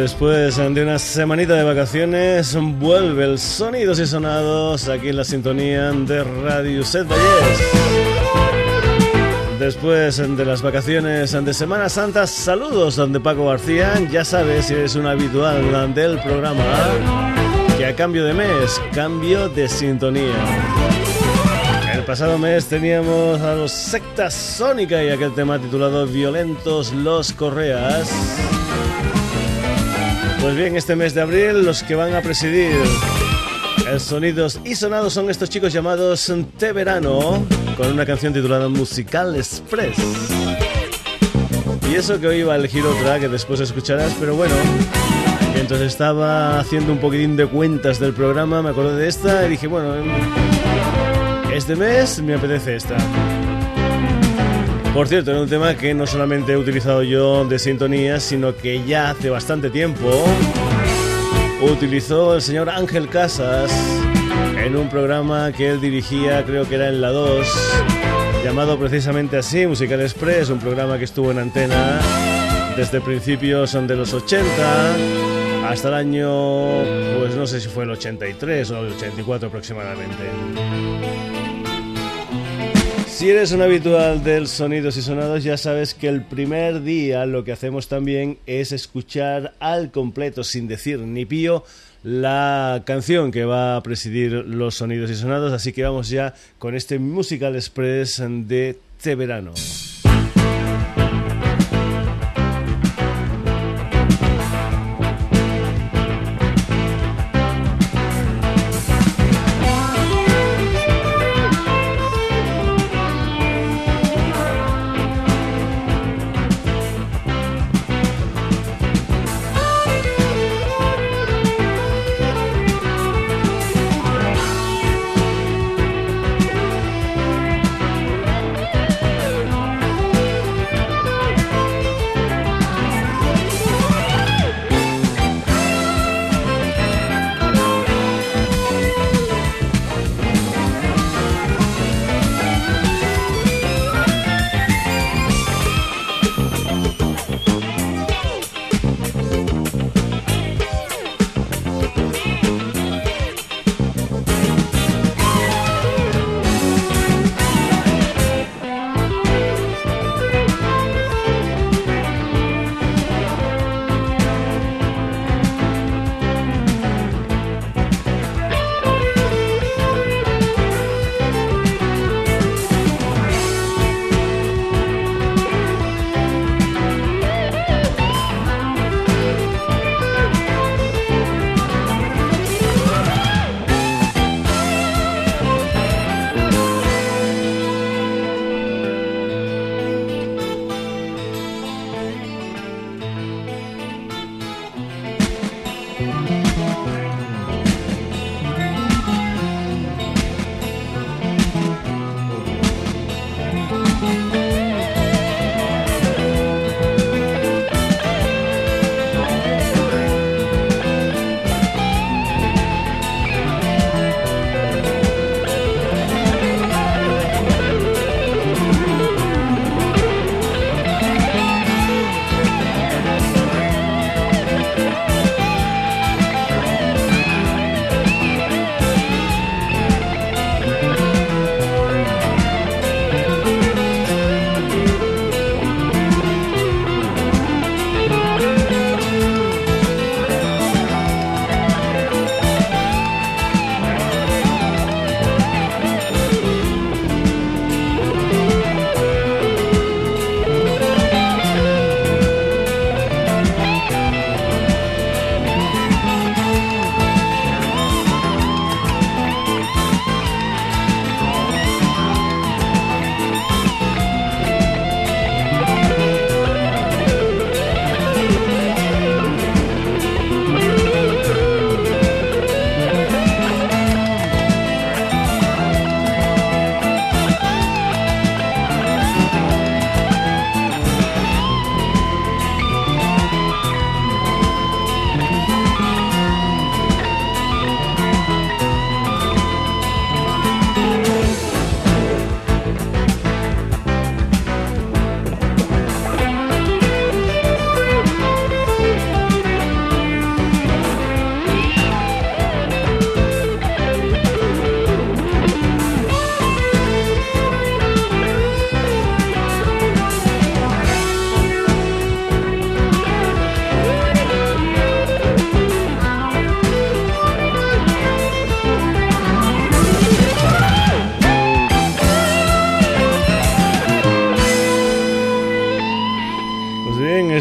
Después de una semanita de vacaciones, vuelve el Sonidos y Sonados aquí en la sintonía de Radio Set Valles. Después de las vacaciones de Semana Santa, saludos de Paco García. Ya sabes, si eres un habitual del programa, que a cambio de mes, cambio de sintonía. El pasado mes teníamos a los Sectas Sónica y aquel tema titulado Violentos los Correas. Pues bien, este mes de abril los que van a presidir el Sonidos y Sonados son estos chicos llamados Te Verano, con una canción titulada Musical Express. Y eso que hoy iba a elegir otra que después escucharás, pero bueno, mientras estaba haciendo un poquitín de cuentas del programa, me acordé de esta y dije, bueno, este mes me apetece esta. Por cierto, es un tema que no solamente he utilizado yo de sintonía, sino que ya hace bastante tiempo utilizó el señor Ángel Casas en un programa que él dirigía, creo que era en la 2, llamado precisamente así, Musical Express, un programa que estuvo en antena desde principios de los 80 hasta el año, pues no sé si fue el 83 o el 84 aproximadamente. Si eres un habitual del Sonidos y Sonados, ya sabes que el primer día lo que hacemos también es escuchar al completo, sin decir ni pío, la canción que va a presidir los Sonidos y Sonados. Así que vamos ya con este Musical Express de Te Verano.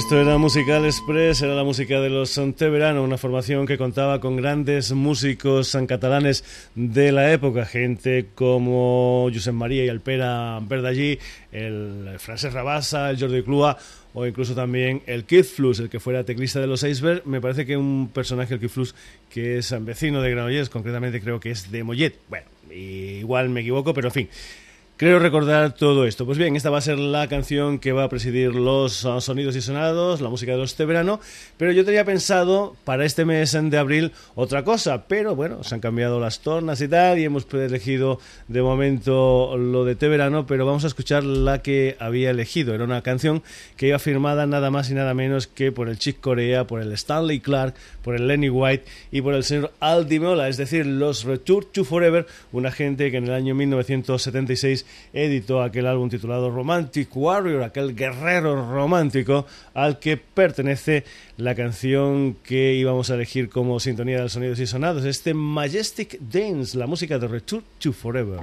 Esto era Musical Express, era la música de los Verano, una formación que contaba con grandes músicos catalanes de la época, gente como Josep María y Alpera Verdallí, el francés Rabassa, el Jordi Clua o incluso también el Keith Flus, el que fuera teclista de los Iceberg. Me parece que un personaje, el Keith Flus, que es vecino de Granollers, concretamente creo que es de Mollet. Bueno, igual me equivoco, pero en fin. Creo recordar todo esto. Pues bien, esta va a ser la canción que va a presidir los uh, sonidos y sonados, la música de este verano, pero yo tenía pensado para este mes de abril otra cosa, pero bueno, se han cambiado las tornas y tal, y hemos elegido de momento lo de este verano, pero vamos a escuchar la que había elegido. Era una canción que iba firmada nada más y nada menos que por el Chick Corea, por el Stanley Clark, por el Lenny White y por el señor Aldi Mola, es decir, los Return to Forever, una gente que en el año 1976 editó aquel álbum titulado Romantic Warrior, aquel guerrero romántico al que pertenece la canción que íbamos a elegir como sintonía de los sonidos y sonados, este Majestic Dance, la música de Return to Forever.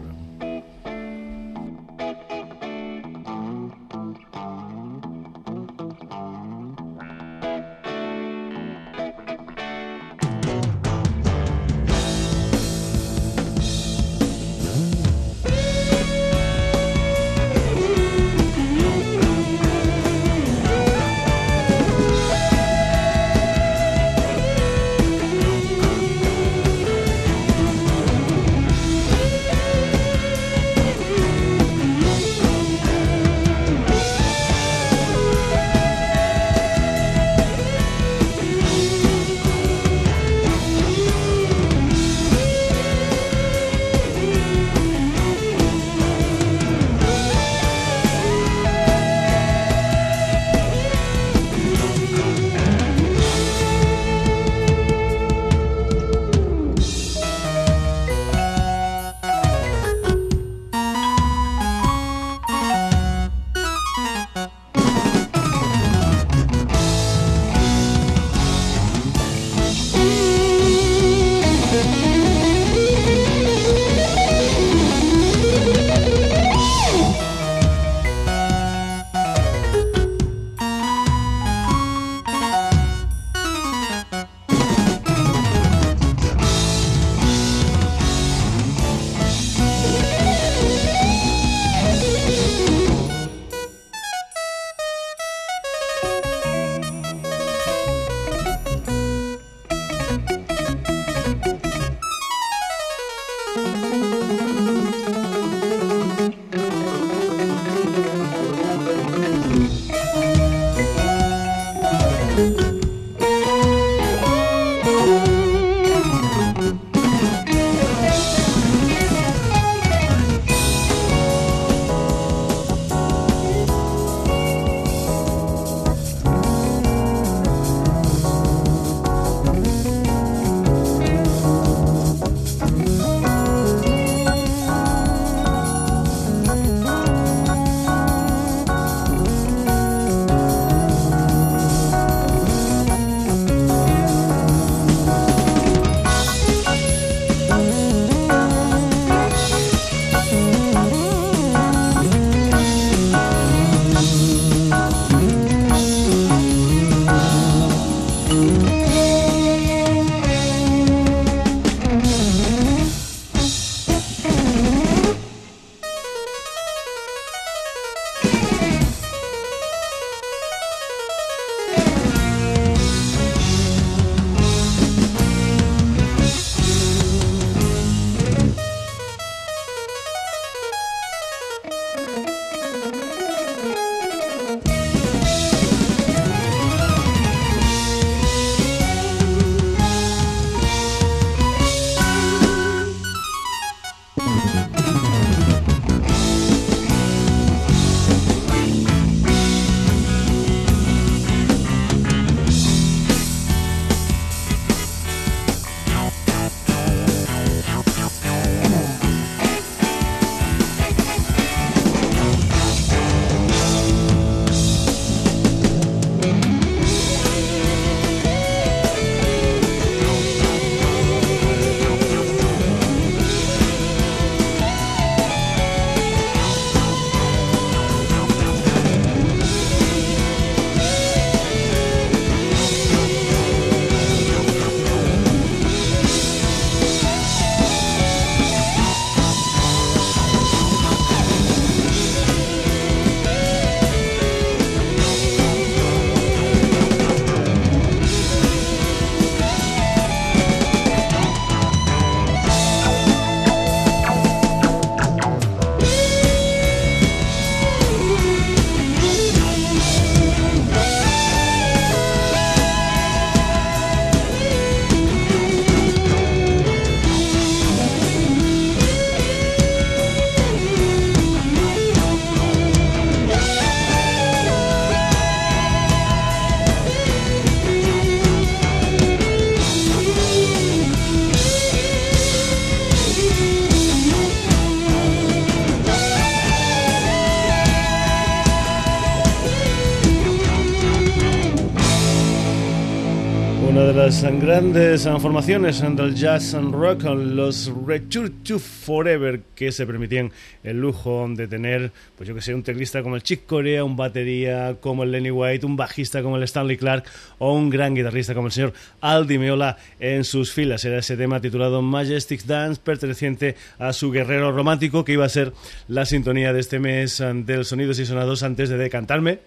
Las grandes formaciones del jazz and rock, los Return to Forever, que se permitían el lujo de tener, pues yo que sé, un teclista como el Chick Corea, un batería como el Lenny White, un bajista como el Stanley Clark o un gran guitarrista como el señor Aldi Meola en sus filas. Era ese tema titulado Majestic Dance, perteneciente a su guerrero romántico, que iba a ser la sintonía de este mes del Sonidos y Sonados antes de decantarme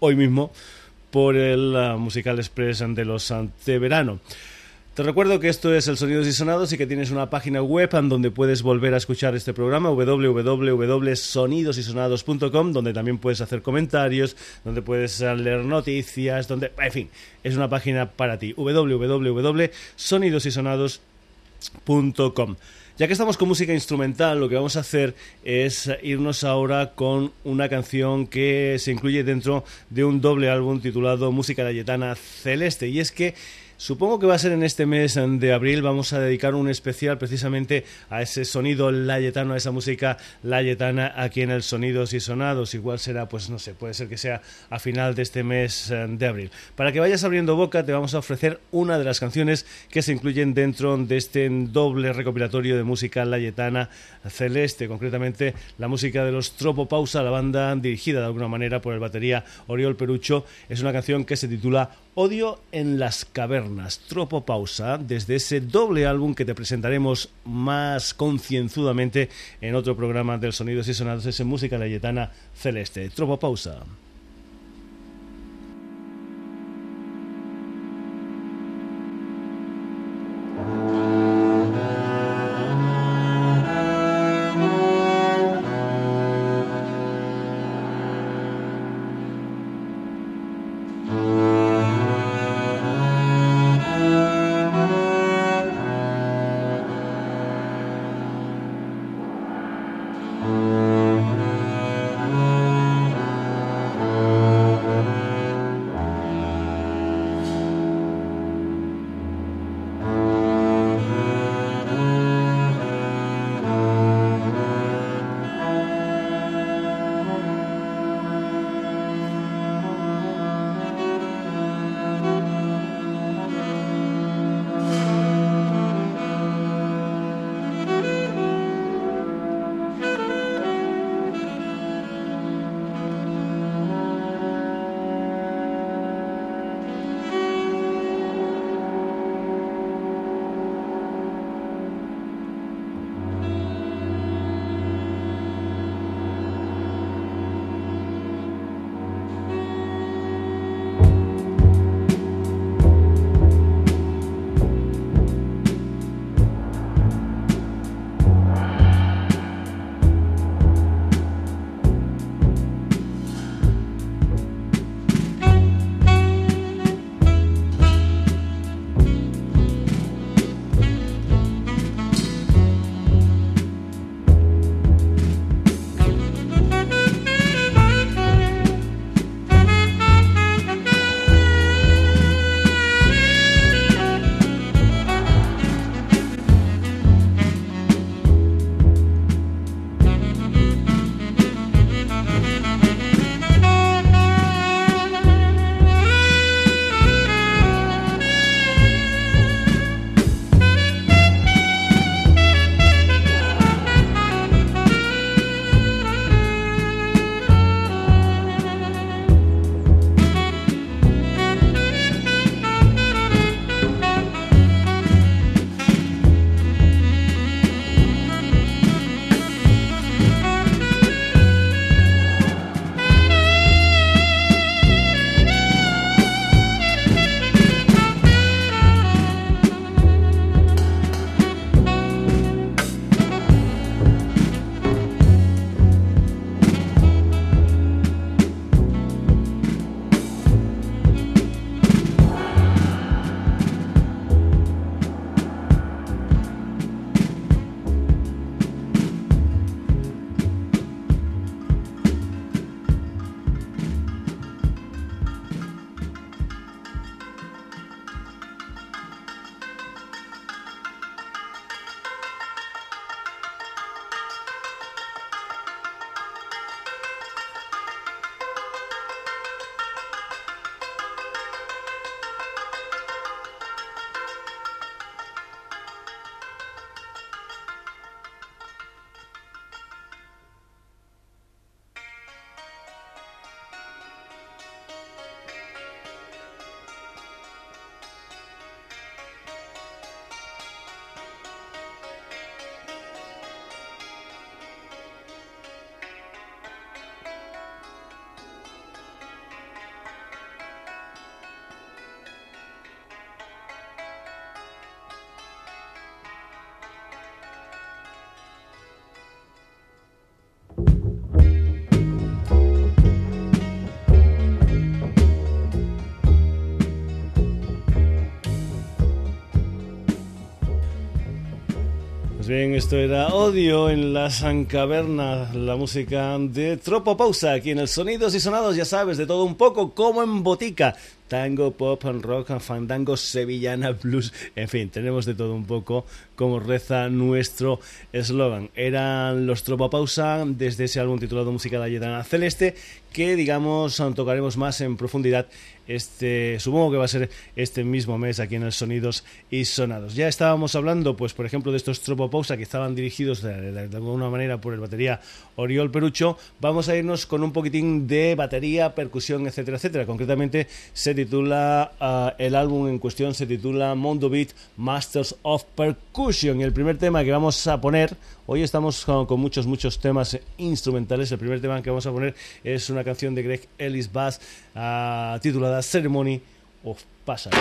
hoy mismo por el uh, Musical Express de los Anteverano. Te recuerdo que esto es el Sonidos y Sonados y que tienes una página web donde puedes volver a escuchar este programa, www.sonidosysonados.com, donde también puedes hacer comentarios, donde puedes leer noticias, donde, en fin, es una página para ti, www.sonidosysonados.com. Ya que estamos con música instrumental, lo que vamos a hacer es irnos ahora con una canción que se incluye dentro de un doble álbum titulado Música Layetana Celeste. Y es que Supongo que va a ser en este mes de abril. Vamos a dedicar un especial precisamente a ese sonido layetano, a esa música layetana aquí en el Sonidos y Sonados. Igual será, pues no sé, puede ser que sea a final de este mes eh, de abril. Para que vayas abriendo boca, te vamos a ofrecer una de las canciones que se incluyen dentro de este doble recopilatorio de música layetana celeste, concretamente la música de los Tropopausa, la banda dirigida de alguna manera por el batería Oriol Perucho. Es una canción que se titula Odio en las cavernas, Tropo Pausa, desde ese doble álbum que te presentaremos más concienzudamente en otro programa del Sonidos y Sonados, ese música layetana celeste. Tropo bien, esto era Odio en la San Caverna, la música de Tropo Pausa, aquí en Sonidos y Sonados, ya sabes, de todo un poco, como en botica tango, pop, rock, fandango, sevillana, blues, en fin, tenemos de todo un poco como reza nuestro eslogan. Eran los Tropopausa desde ese álbum titulado Música de Ayetana Celeste que digamos tocaremos más en profundidad este supongo que va a ser este mismo mes aquí en el Sonidos y Sonados. Ya estábamos hablando pues por ejemplo de estos Tropopausa que estaban dirigidos de, alguna manera por el batería Oriol Perucho. Vamos a irnos con un poquitín de batería, percusión, etcétera, etcétera. Concretamente se titula ah, el álbum en cuestión se titula Mondo Beat Masters of Percussion. Y el primer tema que vamos a poner, hoy estamos con, muchos, muchos temas instrumentales. El primer tema que vamos a poner es una canción de Greg Ellis Bass ah, titulada Ceremony of Passage.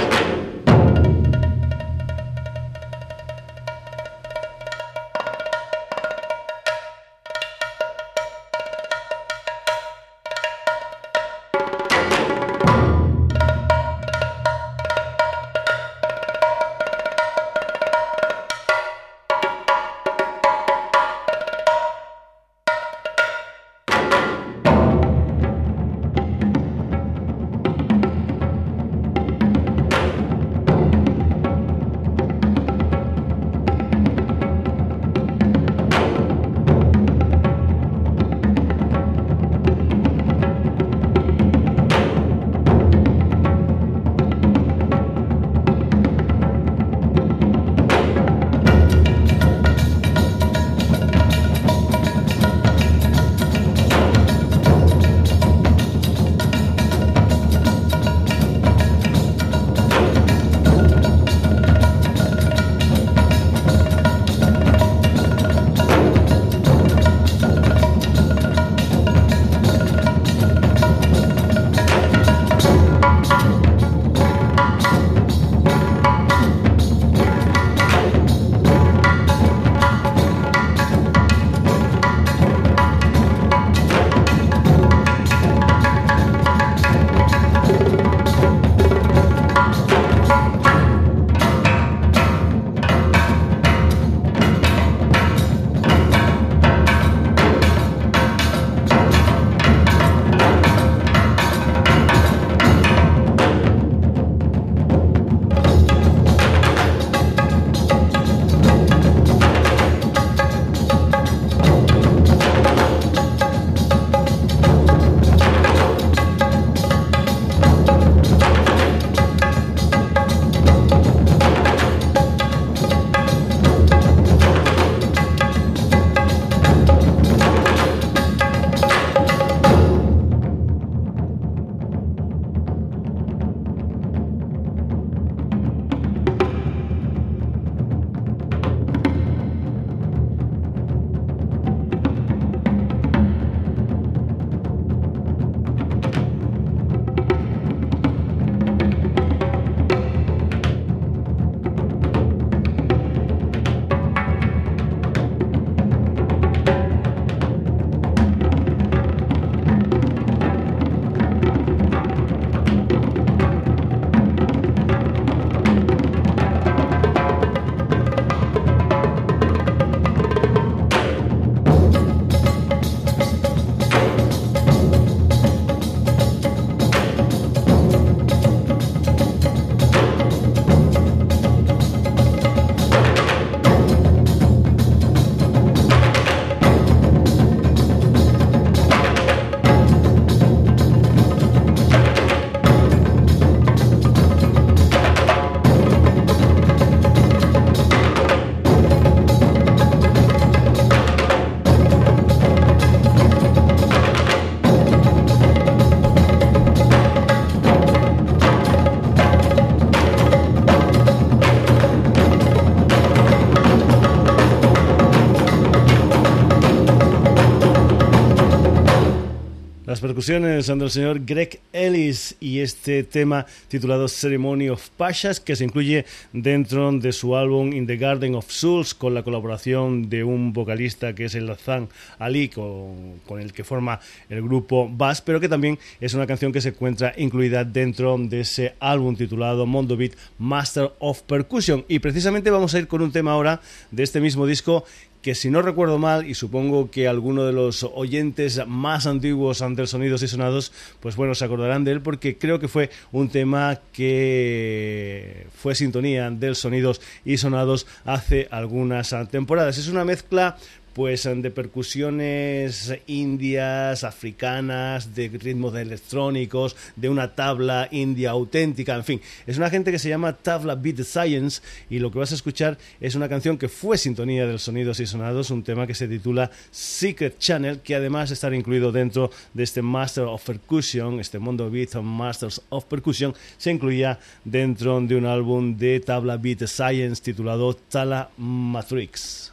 Percusiones son del señor Greg Ellis y este tema titulado Ceremony of Pashas que se incluye dentro de su álbum In the Garden of Souls con la colaboración de un vocalista que es el Zan Ali con, con el que forma el grupo Bass pero que también es una canción que se encuentra incluida dentro de ese álbum titulado Mondo Beat Master of Percussion. Y precisamente vamos a ir con un tema ahora de este mismo disco que si no recuerdo mal, y supongo que alguno de los oyentes más antiguos ante Sonidos y Sonados, pues bueno, se acordarán de él porque creo que fue un tema que fue sintonía del Sonidos y Sonados hace algunas temporadas. Es una mezcla pues de percusiones indias, africanas, de ritmos electrónicos, de una tabla india auténtica, en fin, es una gente que se llama Tabla Beat Science y lo que vas a escuchar es una canción que fue sintonía del Sonidos y Sonados, un tema que se titula Secret Channel, que además está incluido dentro de este Master of Percussion, este Mondo Beat Masters of Percussion, se incluía dentro de un álbum de Tabla Beat Science titulado Tala Matrix.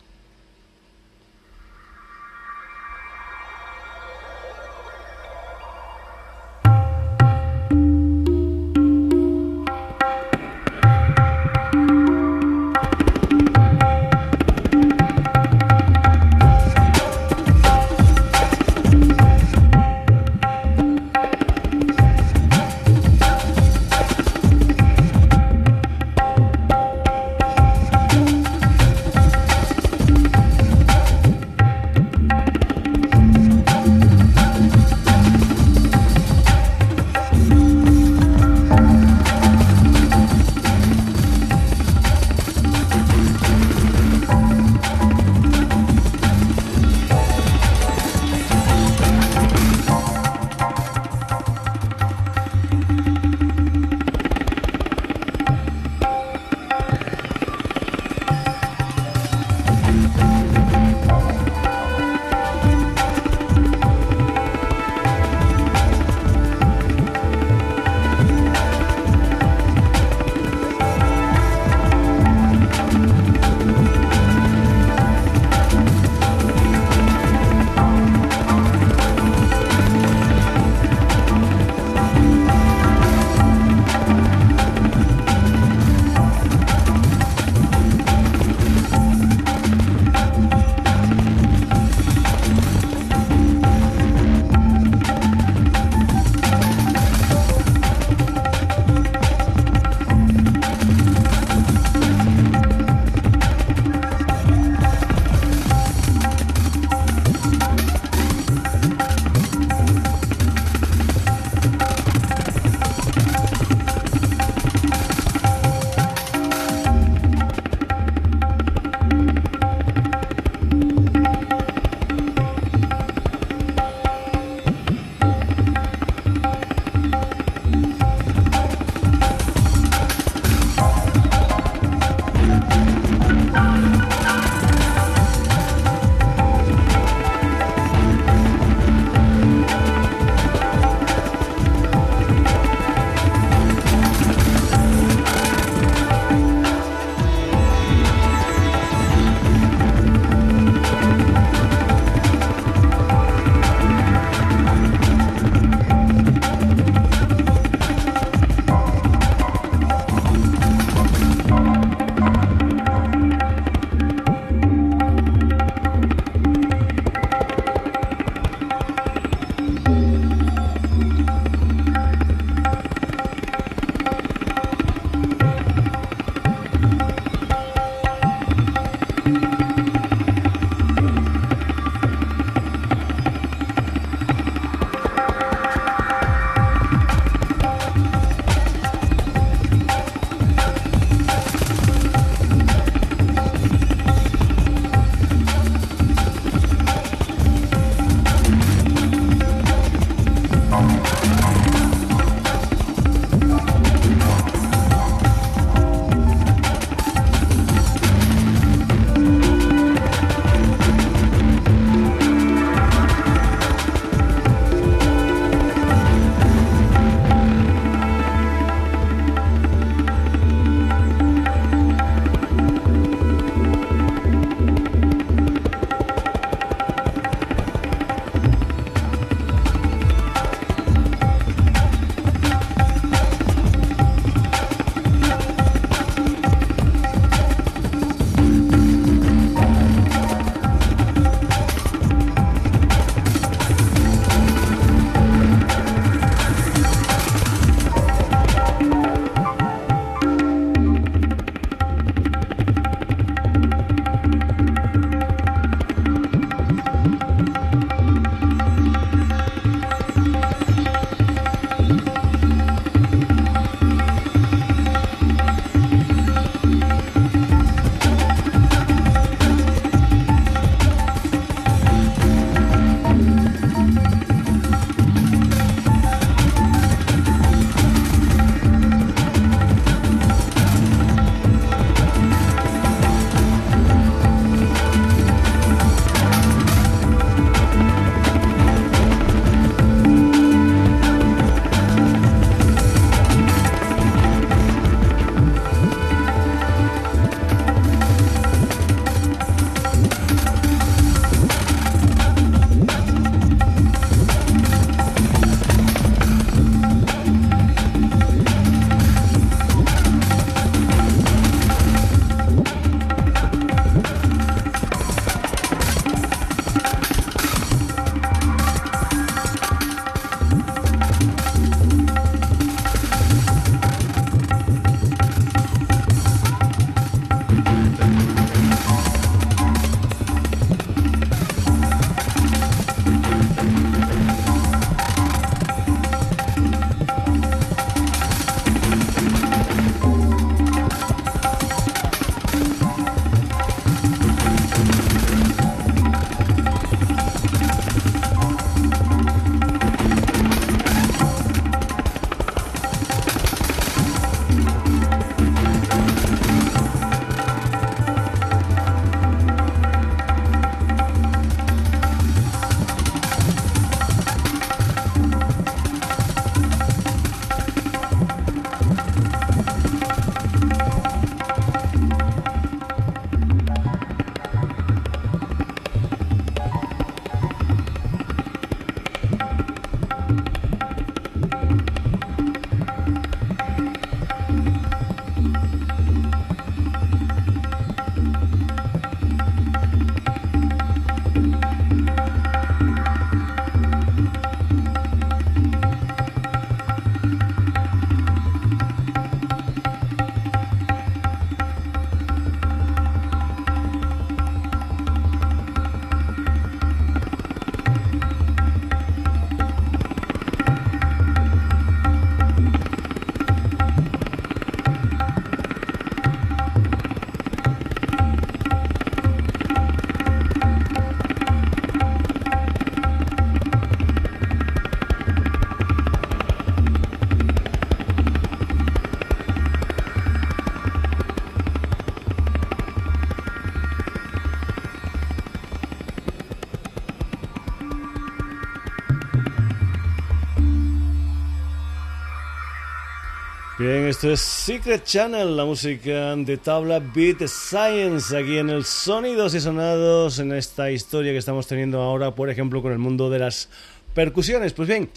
Esto es Secret Channel, la música de tabla Beat Science, aquí en el Sonidos y Sonados, en esta historia que estamos teniendo ahora, por ejemplo, con el mundo de las percusiones. Pues bien,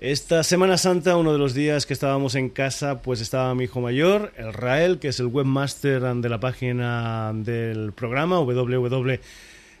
esta Semana Santa, uno de los días que estábamos en casa, pues estaba mi hijo mayor, el Rael, que es el webmaster de la página del programa, www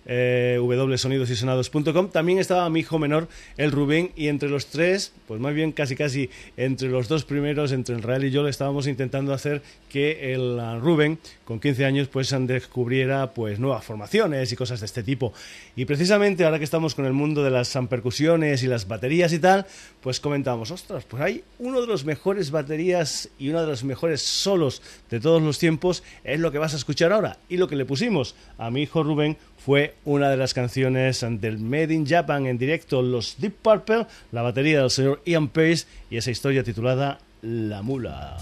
eh, www.sonidosysonados.com. También estaba mi hijo menor, el Rubén, y entre los tres, pues más bien casi casi entre los dos primeros, entre el Real y yo, le estábamos intentando hacer que el Rubén, con 15 años, pues descubriera pues nuevas formaciones y cosas de este tipo. Y precisamente ahora que estamos con el mundo de las percusiones y las baterías y tal, pues comentamos, ostras, pues hay uno de los mejores baterías y uno de los mejores solos de todos los tiempos, es lo que vas a escuchar ahora. Y lo que le pusimos a mi hijo Rubén fue una de las canciones del Made in Japan en directo, los Deep Purple, la batería del señor Ian Pace y esa historia titulada La Mula.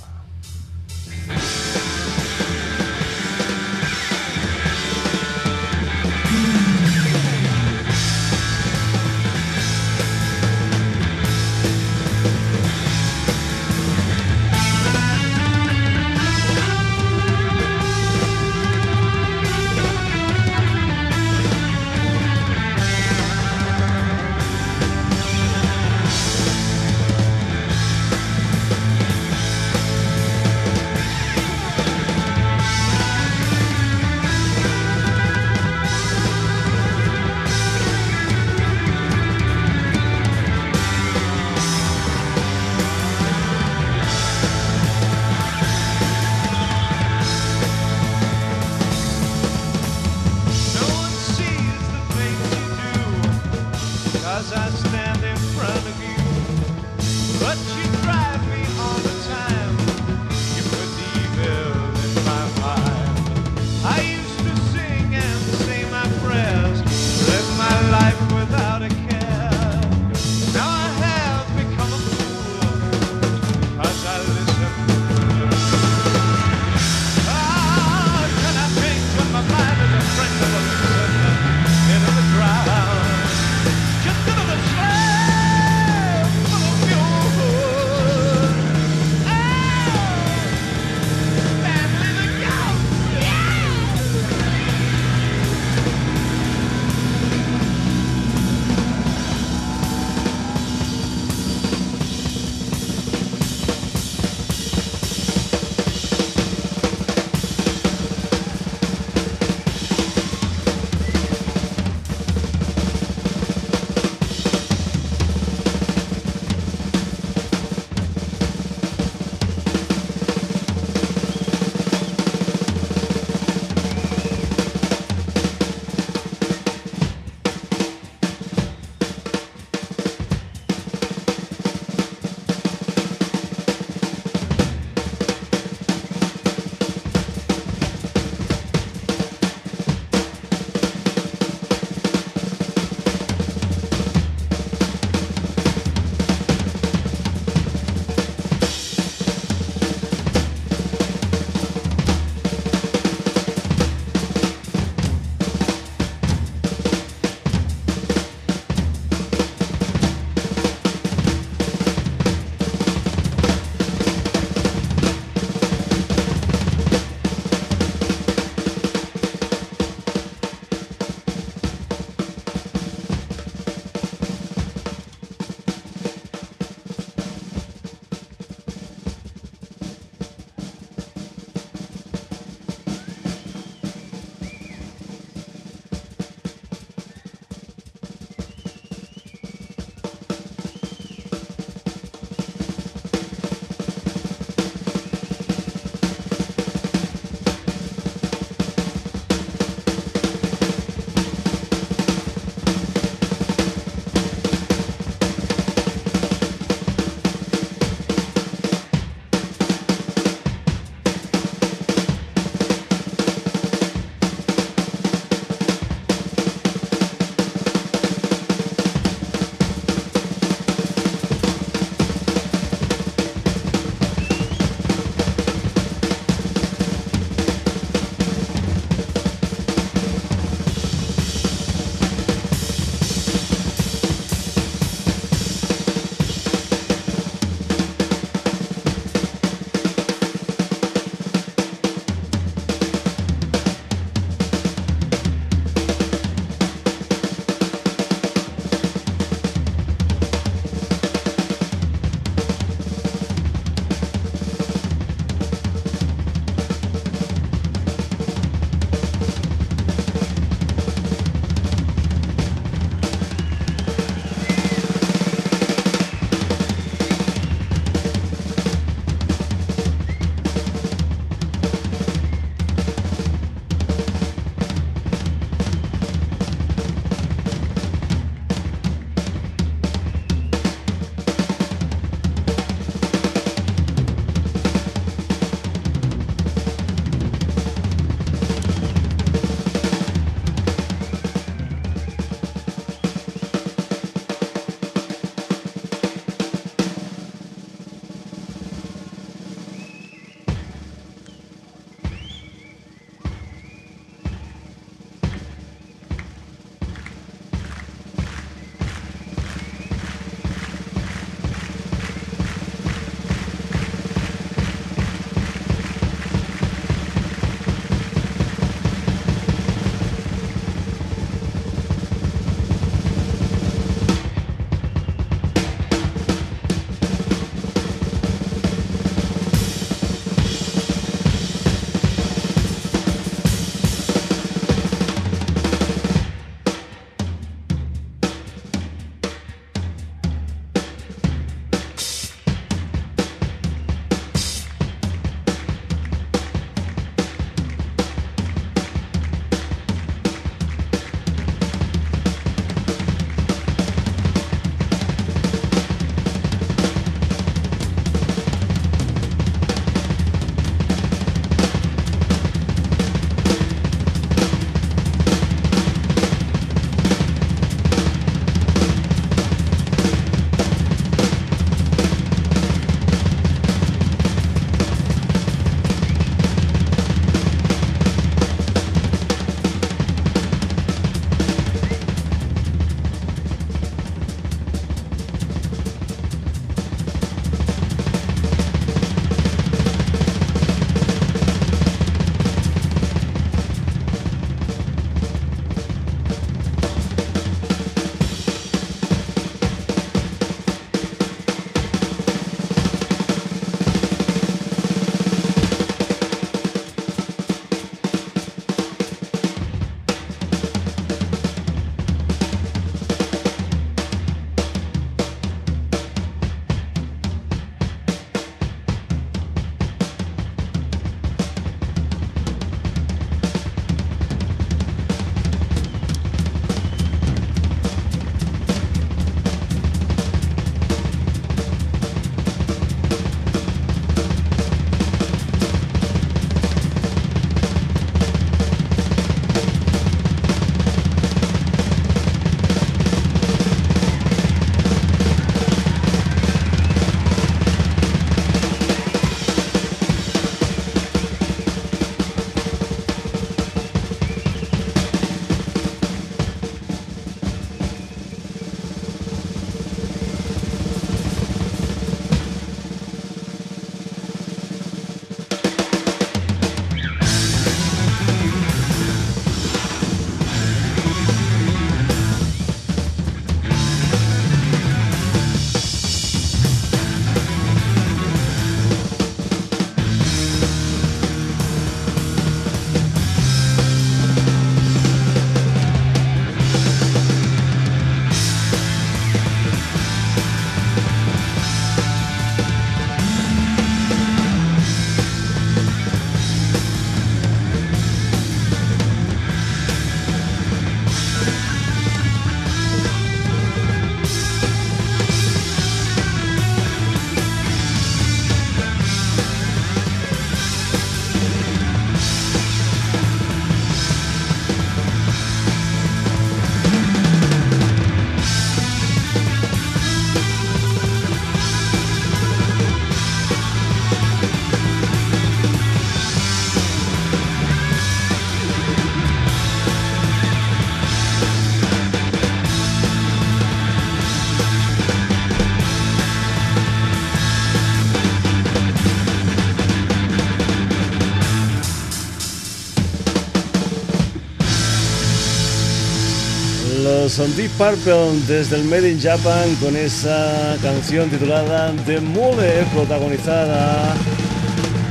Los Deep Purple desde el Made in Japan con esa canción titulada The Mule, protagonizada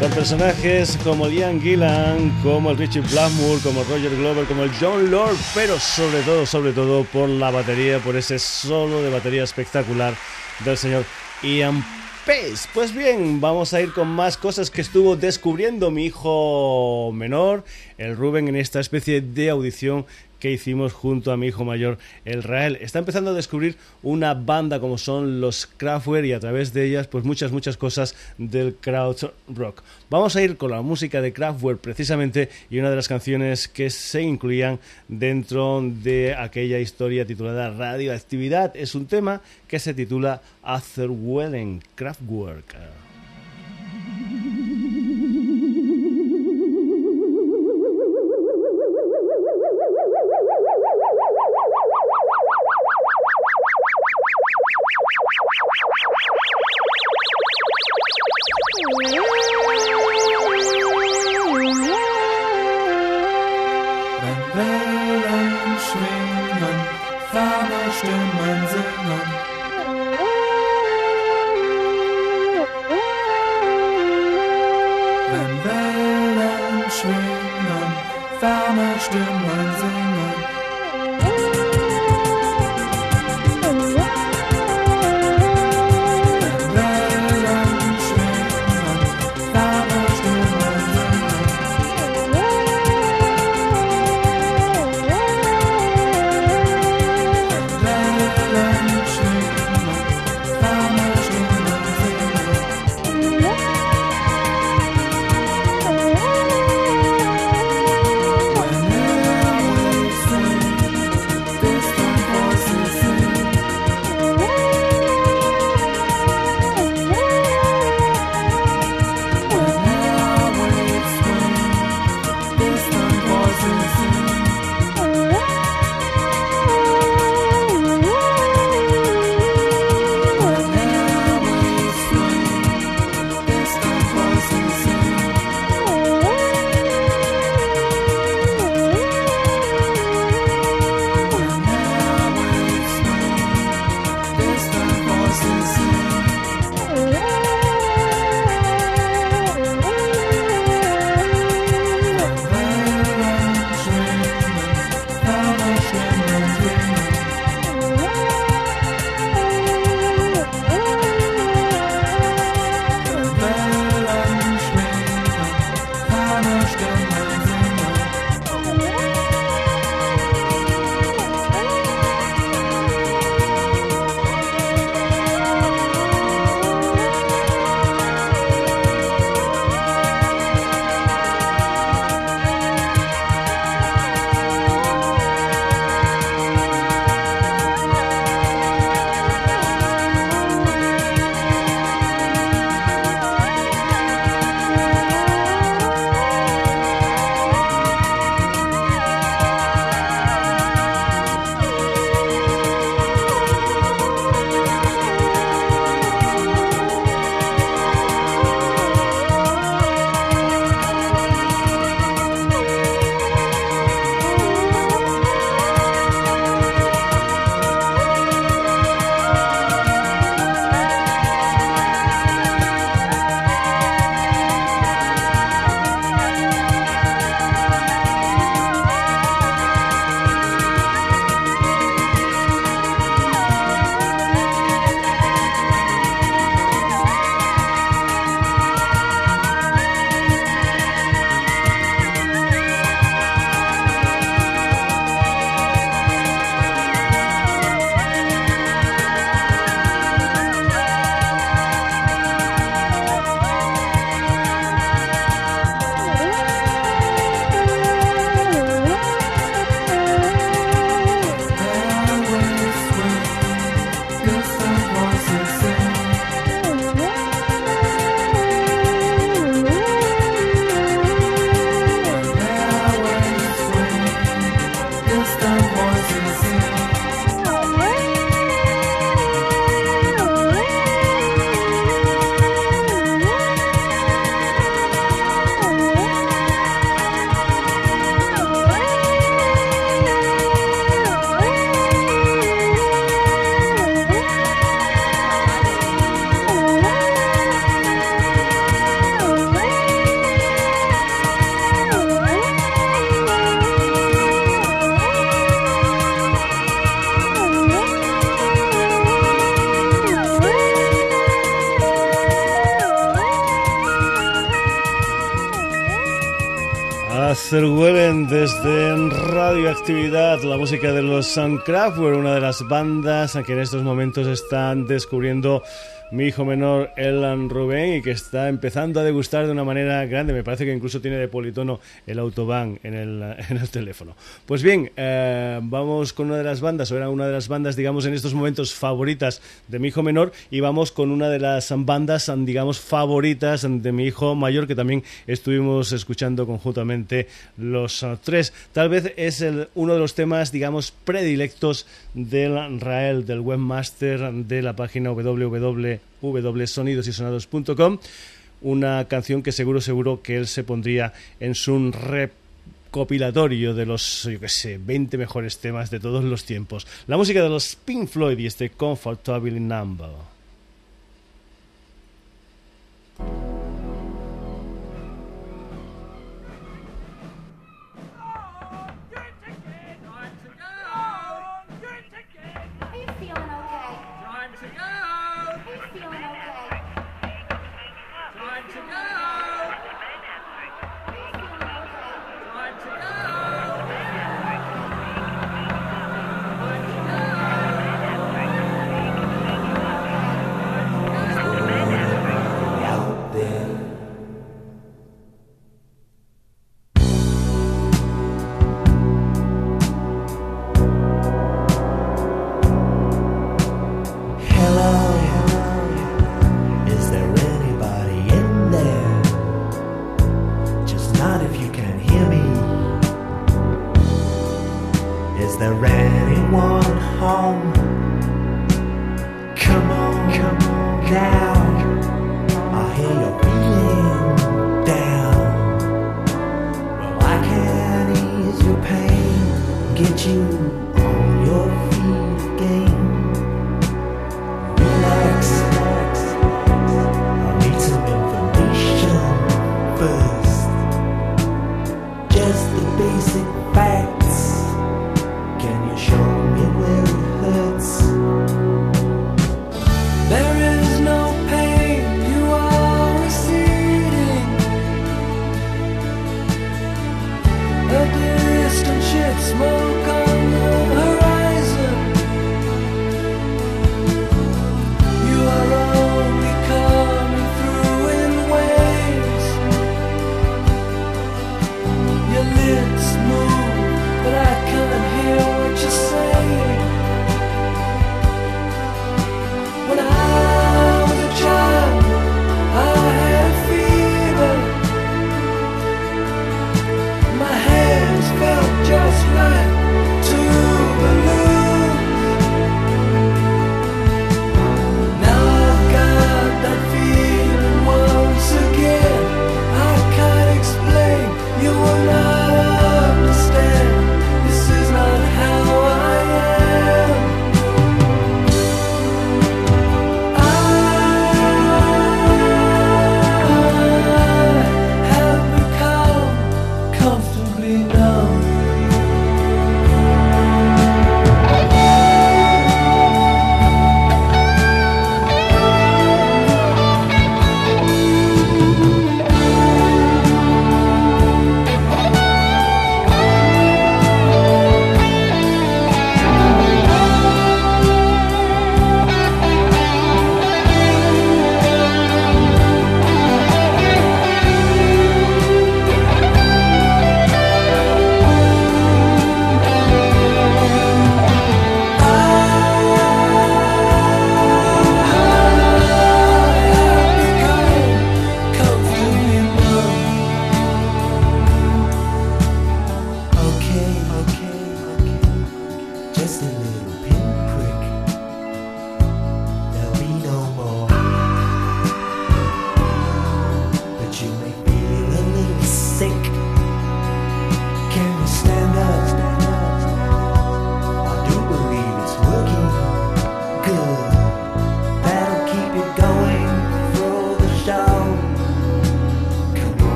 por personajes como Ian Gillan, como el Richie Blackmore, como Roger Glover, como el John Lord, pero sobre todo, sobre todo por la batería, por ese solo de batería espectacular del señor Ian Pace. Pues bien, vamos a ir con más cosas que estuvo descubriendo mi hijo menor, el Ruben, en esta especie de audición que hicimos junto a mi hijo mayor, el Rael. Está empezando a descubrir una banda como son los Kraftwerk y a través de ellas pues muchas, muchas cosas del crowd rock. Vamos a ir con la música de Kraftwerk precisamente y una de las canciones que se incluían dentro de aquella historia titulada Radioactividad. Es un tema que se titula After Welling Kraftwerk. Wenn Wellen schwingen, Farberstimmen singen, Huelen desde Radioactividad, la música de los Kraftwerk, una de las bandas que en estos momentos están descubriendo mi hijo menor, Elan Rubén, y que está empezando a degustar de una manera grande. Me parece que incluso tiene de politono el autobahn en el, en el teléfono. Pues bien, eh, vamos con una de las bandas, o era una de las bandas, digamos, en estos momentos favoritas de mi hijo menor, y vamos con una de las bandas, digamos, favoritas de mi hijo mayor, que también estuvimos escuchando conjuntamente los tres. Tal vez es uno de los temas, digamos, predilectos del Rael, del webmaster de la página www www.sonidosysonados.com, una canción que seguro, seguro que él se pondría en su recopilatorio de los, yo que sé, 20 mejores temas de todos los tiempos. La música de los Pink Floyd y este Comfortable Number. Is there anyone home? Come on, come on now. I hear you're feeling down. Well, I can ease your pain, get you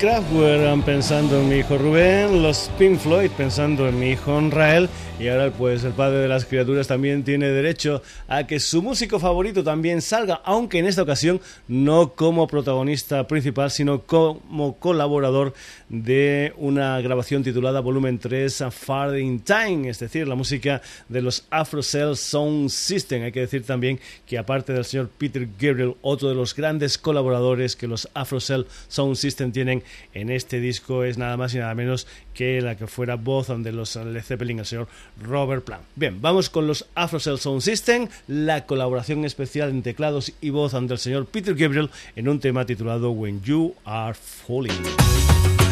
Kraftwerk pensando en mi hijo Rubén, los Pink Floyd pensando en mi hijo Rael y ahora pues el padre de las criaturas también tiene derecho a que su músico favorito también salga, aunque en esta ocasión no como protagonista principal, sino como colaborador de una grabación titulada Volumen 3 Far in Time, es decir, la música de los Afro Cell Sound System. Hay que decir también que aparte del señor Peter Gabriel, otro de los grandes colaboradores que los Afro Cell Sound System tienen en este disco es nada más y nada menos que la que fuera voz de los Led Zeppelin, el señor Robert Plant. Bien, vamos con los Afro Cell Sound System, la colaboración especial en teclados y voz ante el señor Peter Gabriel en un tema titulado When You Are Falling.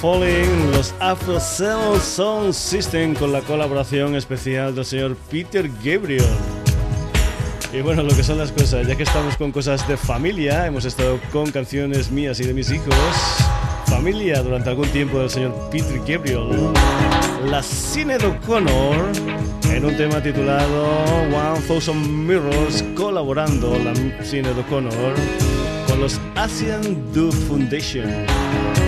Falling, los Afro Cell Sound System con la colaboración especial del señor Peter Gabriel. Y bueno, lo que son las cosas, ya que estamos con cosas de familia, hemos estado con canciones mías y de mis hijos. Familia durante algún tiempo del señor Peter Gabriel. La Cine O'Connor en un tema titulado One Thousand Mirrors, colaborando la Cine O'Connor con los Asian Do Foundation.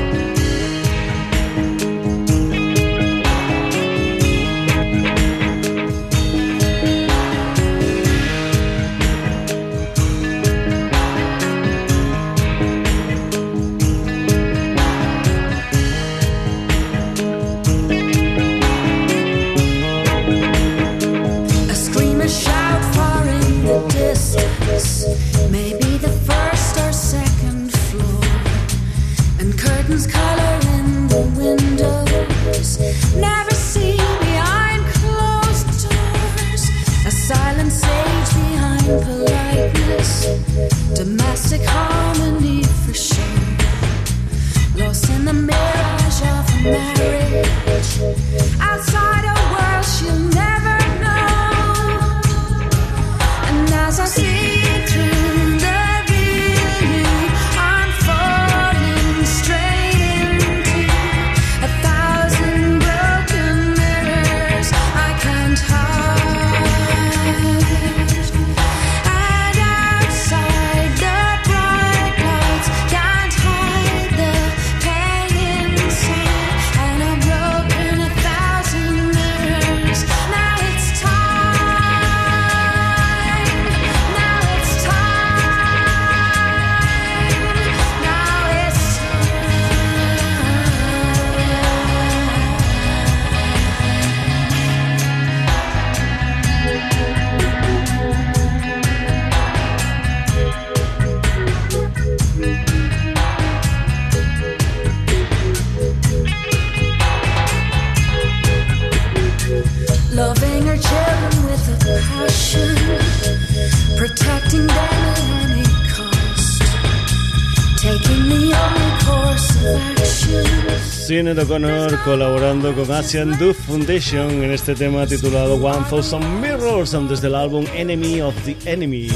Cine O'Connor colaborando con Asian Do Foundation en este tema titulado One Thousand Mirrors desde el álbum Enemy of the Enemy.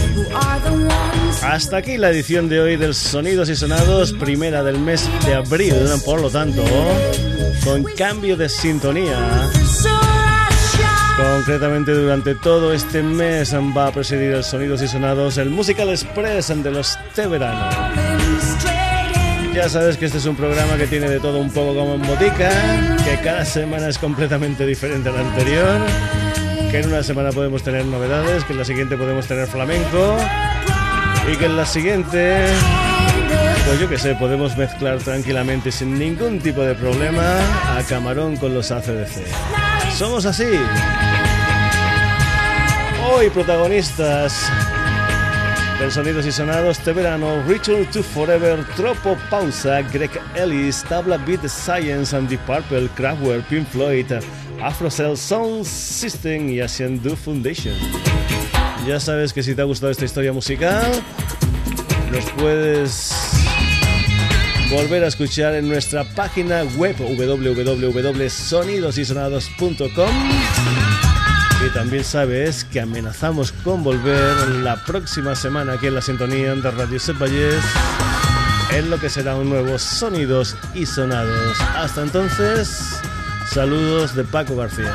Hasta aquí la edición de hoy del Sonidos y Sonados, primera del mes de abril, por lo tanto, con cambio de sintonía. Concretamente durante todo este mes va a presidir el Sonidos y Sonados el Musical Express de los Te Verano. Straight in Ya sabes que este es un programa que tiene de todo un poco como en botica, que cada semana es completamente diferente a la anterior, que en una semana podemos tener novedades, que en la siguiente podemos tener flamenco y que en la siguiente, pues yo que sé, podemos mezclar tranquilamente sin ningún tipo de problema a Camarón con los ACDC. Somos así. Hoy protagonistas del Sonidos y Sonados este verano, Return to Forever, Tropo Pausa, Greg Ellis, Tabla Beat Science and Deep Purple, Kraftwerk, Pink Floyd, Afrocell Sound System y Asian Do Foundation. Ya sabes que si te ha gustado esta historia musical, nos puedes volver a escuchar en nuestra página web www.sonidosysonados.com también sabes que amenazamos con volver la próxima semana aquí en la sintonía de Radio Set en lo que será un nuevo Sonidos y Sonados. Hasta entonces, saludos de Paco García.